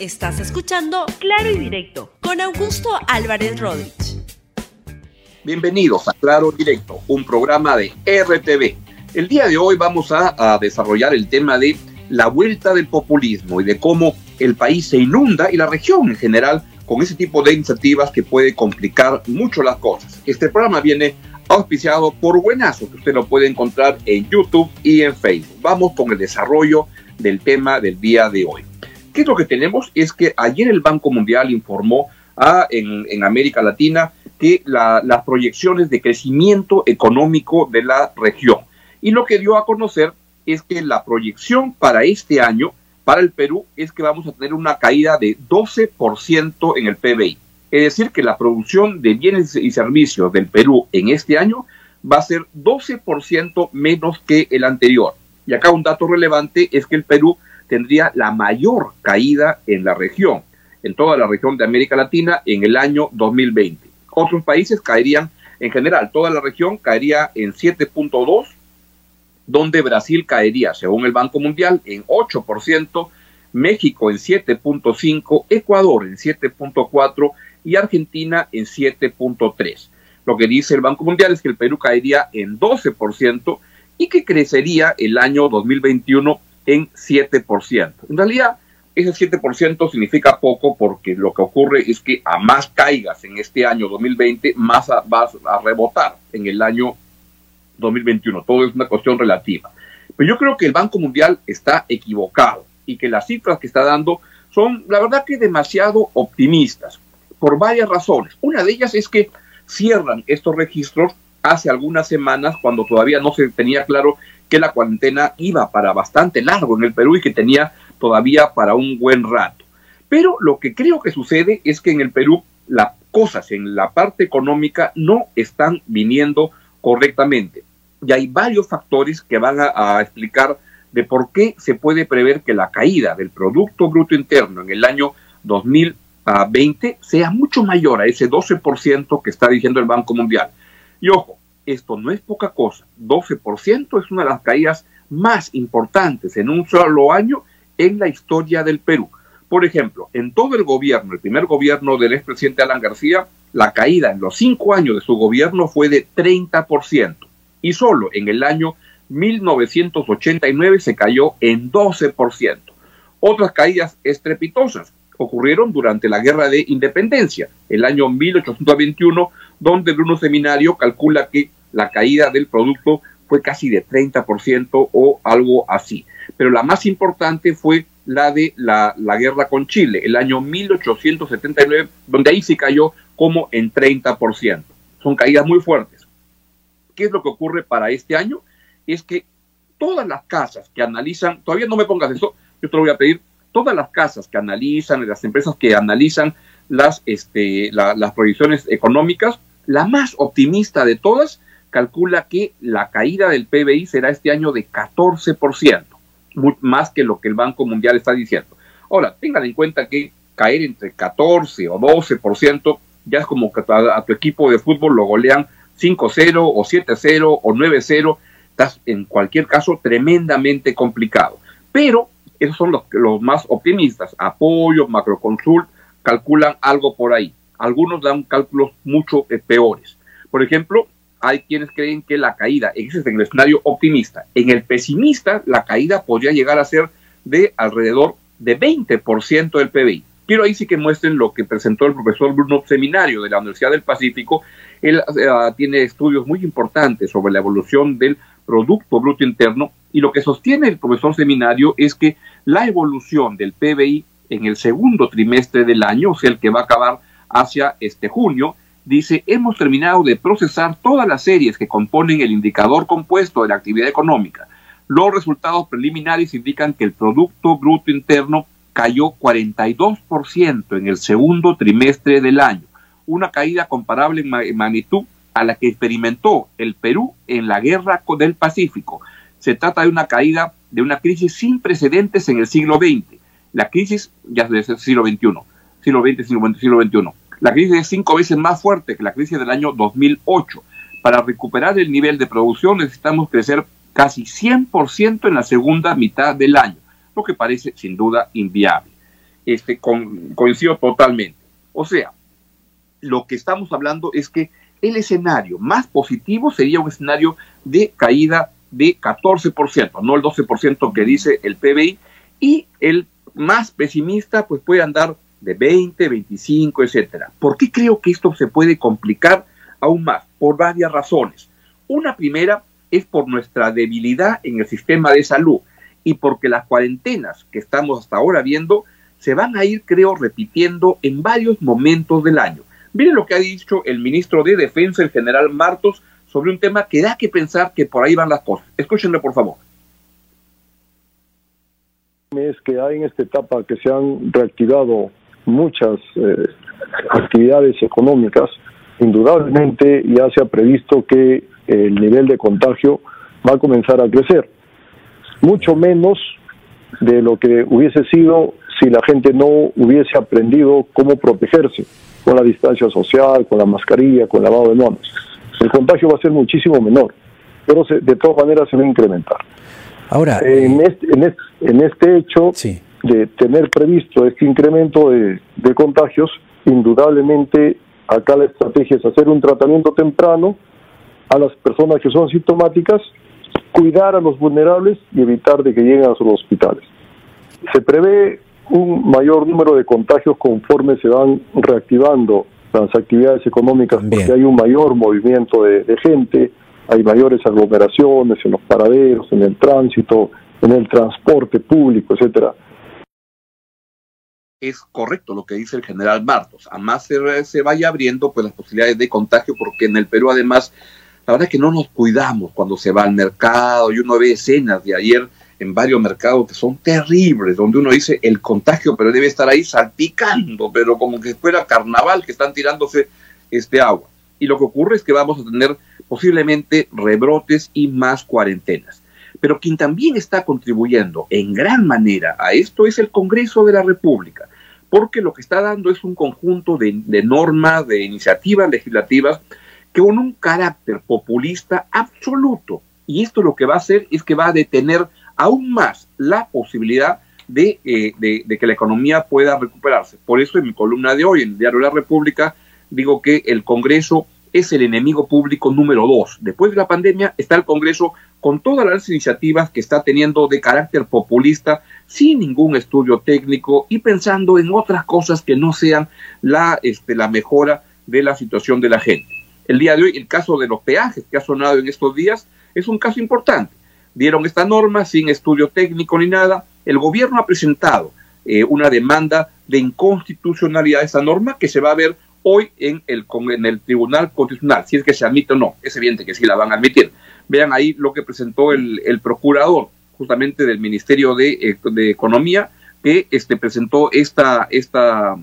Estás escuchando Claro y Directo con Augusto Álvarez Rodríguez. Bienvenidos a Claro Directo, un programa de RTV. El día de hoy vamos a, a, desarrollar el tema de la vuelta del populismo y de cómo el país se inunda y la región en general con ese tipo de iniciativas que puede complicar mucho las cosas. Este programa viene auspiciado por Buenazo, que usted lo puede encontrar en YouTube y en Facebook. Vamos con el desarrollo del tema del día de hoy. ¿Qué es lo que tenemos? Es que ayer el Banco Mundial informó a, en, en, América Latina que la, las proyecciones de crecimiento económico de la región. Y lo que dio a conocer es que la proyección para este año, para el Perú, es que vamos a tener una caída de 12% en el PBI. Es decir, que la producción de bienes y servicios del Perú en este año va a ser 12% menos que el anterior. Y acá un dato relevante es que el Perú tendría la mayor caída en la región, en toda la región de América Latina en el año 2020. Otros países caerían en general, toda la región caería en 7.2, donde Brasil caería, según el Banco Mundial, en 8%, México en 7.5, Ecuador en 7.4 y Argentina en 7.3. Lo que dice el Banco Mundial es que el Perú caería en 12% y que crecería el año 2021 en 7%. En realidad, ese 7% significa poco porque lo que ocurre es que a más caigas en este año 2020, más vas a rebotar en el año 2021. Todo es una cuestión relativa. Pero yo creo que el Banco Mundial está equivocado y que las cifras que está dando son, la verdad, que demasiado optimistas por varias razones. Una de ellas es que cierran estos registros hace algunas semanas cuando todavía no se tenía claro que la cuarentena iba para bastante largo en el Perú y que tenía todavía para un buen rato. Pero lo que creo que sucede es que en el Perú las cosas en la parte económica no están viniendo correctamente. Y hay varios factores que van a, explicar de por qué se puede prever que la caída del Producto Bruto Interno en el año 2020 sea mucho mayor a ese 12% que está diciendo el Banco Mundial. Y ojo, esto no es poca cosa. 12% es una de las caídas más importantes en un solo año en la historia del Perú. Por ejemplo, en todo el gobierno, el primer gobierno del expresidente Alan García, la caída en los cinco años de su gobierno fue de 30%. Y solo en el año 1989 se cayó en 12%. Otras caídas estrepitosas ocurrieron durante la Guerra de Independencia, el año 1821, donde Bruno Seminario calcula que la caída del producto fue casi de 30% o algo así. Pero la más importante fue la de la, la, guerra con Chile, el año 1879, donde ahí se cayó como en 30%. Son caídas muy fuertes. ¿Qué es lo que ocurre para este año? Es que todas las casas que analizan, todavía no me pongas eso, yo te lo voy a pedir, todas las casas que analizan, las empresas que analizan las, este, la, las proyecciones económicas, la más optimista de todas calcula que la caída del PBI será este año de 14%, más que lo que el Banco Mundial está diciendo. Ahora, tengan en cuenta que caer entre 14 o 12% ya es como que a, tu equipo de fútbol lo golean 5-0 o 7-0 o 9-0, estás en cualquier caso tremendamente complicado. Pero esos son los, los más optimistas. Apoyo, Macroconsult, calculan algo por ahí. Algunos dan cálculos mucho eh, peores. Por ejemplo, hay quienes creen que la caída, es en el escenario optimista. En el pesimista, la caída podría llegar a ser de alrededor de 20% del PBI. Quiero ahí sí que muestren lo que presentó el profesor Bruno Seminario de la Universidad del Pacífico. Él uh, tiene estudios muy importantes sobre la evolución del Producto Bruto Interno y lo que sostiene el profesor Seminario es que la evolución del PBI en el segundo trimestre del año, o sea, el que va a acabar hacia este junio, dice, hemos terminado de procesar todas las series que componen el indicador compuesto de la actividad económica. Los resultados preliminares indican que el Producto Bruto Interno cayó 42% en el segundo trimestre del año, una caída comparable en magnitud a la que experimentó el Perú en la Guerra del Pacífico. Se trata de una caída de una crisis sin precedentes en el siglo XX. La crisis ya es del siglo XXI, siglo XX, siglo siglo XXI. La crisis es cinco veces más fuerte que la crisis del año 2008. Para recuperar el nivel de producción necesitamos crecer casi 100% en la segunda mitad del año, lo que parece sin duda inviable. este, coincido totalmente. O sea, lo que estamos hablando es que el escenario más positivo sería un escenario de caída de 14%, no el 12% que dice el PBI, y el más pesimista pues puede andar de 20, 25, etcétera. ¿Por qué creo que esto se puede complicar aún más? Por varias razones. Una primera es por nuestra debilidad en el sistema de salud y porque las cuarentenas que estamos hasta ahora viendo se van a ir, creo, repitiendo en varios momentos del año. Miren lo que ha dicho el ministro de Defensa, el general Martos, sobre un tema que da que pensar que por ahí van las cosas. Escúchenlo, por favor. Es que hay en esta etapa que se han reactivado muchas eh, actividades económicas, indudablemente ya se ha previsto que el nivel de contagio va a comenzar a crecer. Mucho menos de lo que hubiese sido si la gente no hubiese aprendido cómo protegerse con la distancia social, con la mascarilla, con el lavado de manos. El contagio va a ser muchísimo menor, pero de todas maneras se va a incrementar. Ahora, en, eh, este, en, este, en este hecho de tener previsto este incremento de, de contagios, indudablemente acá la estrategia es hacer un tratamiento temprano a las personas que son sintomáticas, cuidar a los vulnerables y evitar de que lleguen a los hospitales. Se prevé un mayor número de contagios conforme se van reactivando las actividades económicas porque hay un mayor movimiento de, gente, hay mayores aglomeraciones en los paraderos, en el tránsito, en el transporte público, etcétera. Es correcto lo que dice el general Martos. A más se, se vaya abriendo pues las posibilidades de contagio, porque en el Perú además, la verdad es que no nos cuidamos cuando se va al mercado y uno ve escenas de ayer en varios mercados que son terribles, donde uno dice el contagio, pero debe estar ahí salpicando, pero como que fuera carnaval que están tirándose este agua. Y lo que ocurre es que vamos a tener posiblemente rebrotes y más cuarentenas. Pero quien también está contribuyendo en gran manera a esto es el Congreso de la República, porque lo que está dando es un conjunto de, de normas, de iniciativas legislativas que con un carácter populista absoluto. Y esto lo que va a hacer es que va a detener aún más la posibilidad eh, de, que la economía pueda recuperarse. Por eso en mi columna de hoy, en el diario La República, digo que el Congreso es el enemigo público número dos. Después de la pandemia está el Congreso con todas las iniciativas que está teniendo de carácter populista, sin ningún estudio técnico y pensando en otras cosas que no sean la, este, la mejora de la situación de la gente. El día de hoy, el caso de los peajes que ha sonado en estos días, es un caso importante dieron esta norma sin estudio técnico ni nada. El gobierno ha presentado eh, una demanda de inconstitucionalidad de esa norma que se va a ver hoy en el, en el Tribunal Constitucional, si es que se admite o no. Es evidente que sí la van a admitir. Vean ahí lo que presentó el, procurador justamente del Ministerio de, eh, de, Economía, que este, presentó esta, esta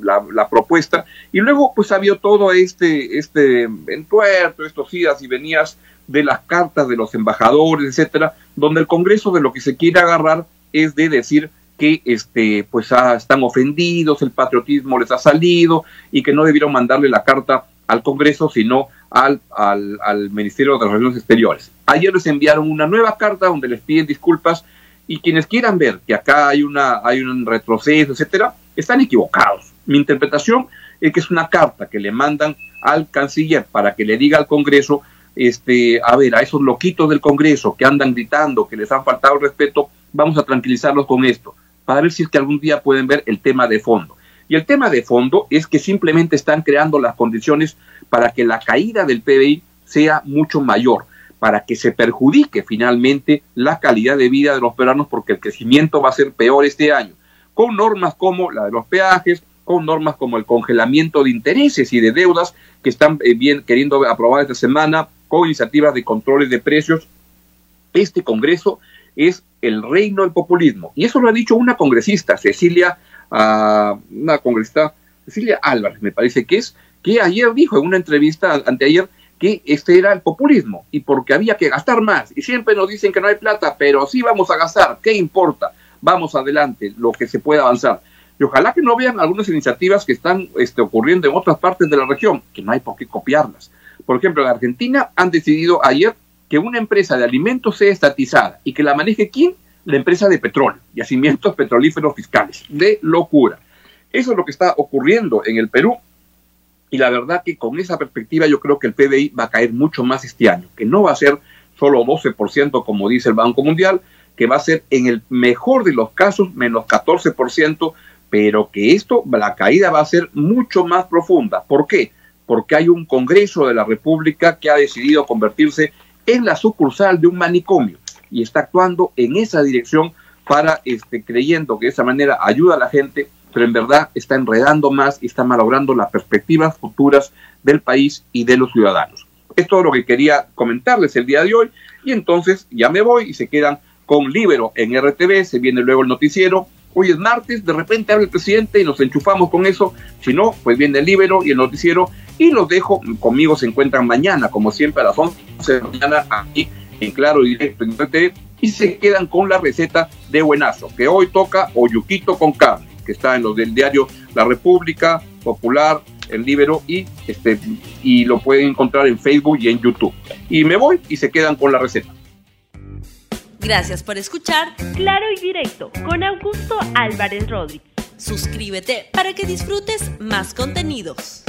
la, la, propuesta, y luego pues ha habido todo este, este entuerto, estos idas y venías de las cartas de los embajadores, etcétera, donde el Congreso de lo que se quiere agarrar es de decir que este pues ah, están ofendidos, el patriotismo les ha salido y que no debieron mandarle la carta al Congreso, sino al, al, al Ministerio de Relaciones Exteriores. Ayer les enviaron una nueva carta donde les piden disculpas y quienes quieran ver que acá hay una hay un retroceso, etcétera, están equivocados. Mi interpretación es que es una carta que le mandan al canciller para que le diga al Congreso este, a ver, a esos loquitos del Congreso que andan gritando, que les han faltado respeto, vamos a tranquilizarlos con esto, para ver si es que algún día pueden ver el tema de fondo. Y el tema de fondo es que simplemente están creando las condiciones para que la caída del PBI sea mucho mayor, para que se perjudique finalmente la calidad de vida de los peruanos, porque el crecimiento va a ser peor este año, con normas como la de los peajes, con normas como el congelamiento de intereses y de deudas que están eh, bien queriendo aprobar esta semana, con iniciativas de controles de precios. Este Congreso es el reino del populismo. Y eso lo ha dicho una congresista, Cecilia, uh, una congresista, Cecilia Álvarez, me parece que es, que ayer dijo en una entrevista anteayer que este era el populismo y porque había que gastar más. Y siempre nos dicen que no hay plata, pero sí vamos a gastar, ¿qué importa? Vamos adelante, lo que se pueda avanzar. Y ojalá que no vean algunas iniciativas que están este, ocurriendo en otras partes de la región, que no hay por qué copiarlas. Por ejemplo, en Argentina han decidido ayer que una empresa de alimentos sea estatizada y que la maneje quién? la empresa de petróleo, yacimientos petrolíferos fiscales. De locura. Eso es lo que está ocurriendo en el Perú. Y la verdad que con esa perspectiva yo creo que el PBI va a caer mucho más este año, que no va a ser solo 12% como dice el Banco Mundial, que va a ser en el mejor de los casos menos 14%, pero que esto, la caída va a ser mucho más profunda. ¿Por qué? Porque hay un Congreso de la República que ha decidido convertirse en la sucursal de un manicomio y está actuando en esa dirección para, este, creyendo que de esa manera ayuda a la gente, pero en verdad está enredando más y está malogrando las perspectivas futuras del país y de los ciudadanos. Es todo lo que quería comentarles el día de hoy y entonces ya me voy y se quedan con Libero en RTV, se viene luego el noticiero. Hoy es martes, de repente habla el presidente y nos enchufamos con eso. Si no, pues viene el Libero y el noticiero y los dejo. Conmigo se encuentran mañana, como siempre, a las 11 de la mañana aquí en Claro Directo en RTV y se quedan con la receta de buenazo, que hoy toca oyuquito con carne, que está en los del diario La República, Popular, El Libero y, este, y lo pueden encontrar en Facebook y en YouTube. Y me voy y se quedan con la receta. Gracias por escuchar Claro y Directo con Augusto Álvarez Rodríguez. Suscríbete para que disfrutes más contenidos.